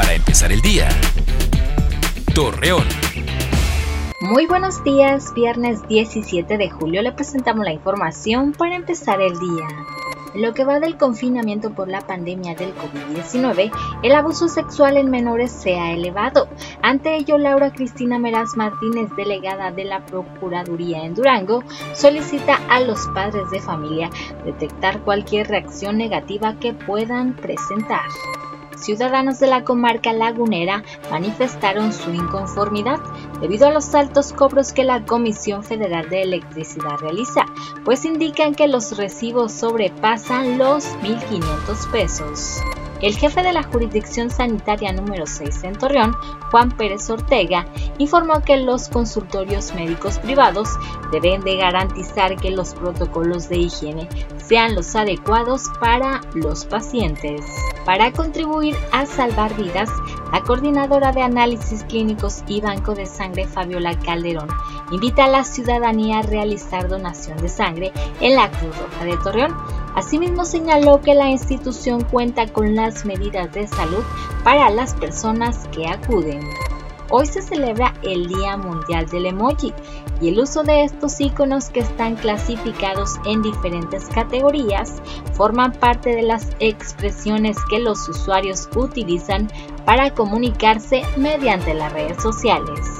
para empezar el día. Torreón. Muy buenos días, viernes 17 de julio le presentamos la información para empezar el día. Lo que va del confinamiento por la pandemia del COVID-19, el abuso sexual en menores se ha elevado. Ante ello, Laura Cristina Meraz Martínez, delegada de la Procuraduría en Durango, solicita a los padres de familia detectar cualquier reacción negativa que puedan presentar ciudadanos de la comarca lagunera manifestaron su inconformidad debido a los altos cobros que la Comisión Federal de Electricidad realiza, pues indican que los recibos sobrepasan los 1.500 pesos. El jefe de la jurisdicción sanitaria número 6 en Torreón, Juan Pérez Ortega, informó que los consultorios médicos privados deben de garantizar que los protocolos de higiene sean los adecuados para los pacientes. Para contribuir a salvar vidas, la coordinadora de análisis clínicos y banco de sangre Fabiola Calderón invita a la ciudadanía a realizar donación de sangre en la Cruz Roja de Torreón. Asimismo señaló que la institución cuenta con las medidas de salud para las personas que acuden. Hoy se celebra el Día Mundial del Emoji y el uso de estos iconos que están clasificados en diferentes categorías forman parte de las expresiones que los usuarios utilizan para comunicarse mediante las redes sociales.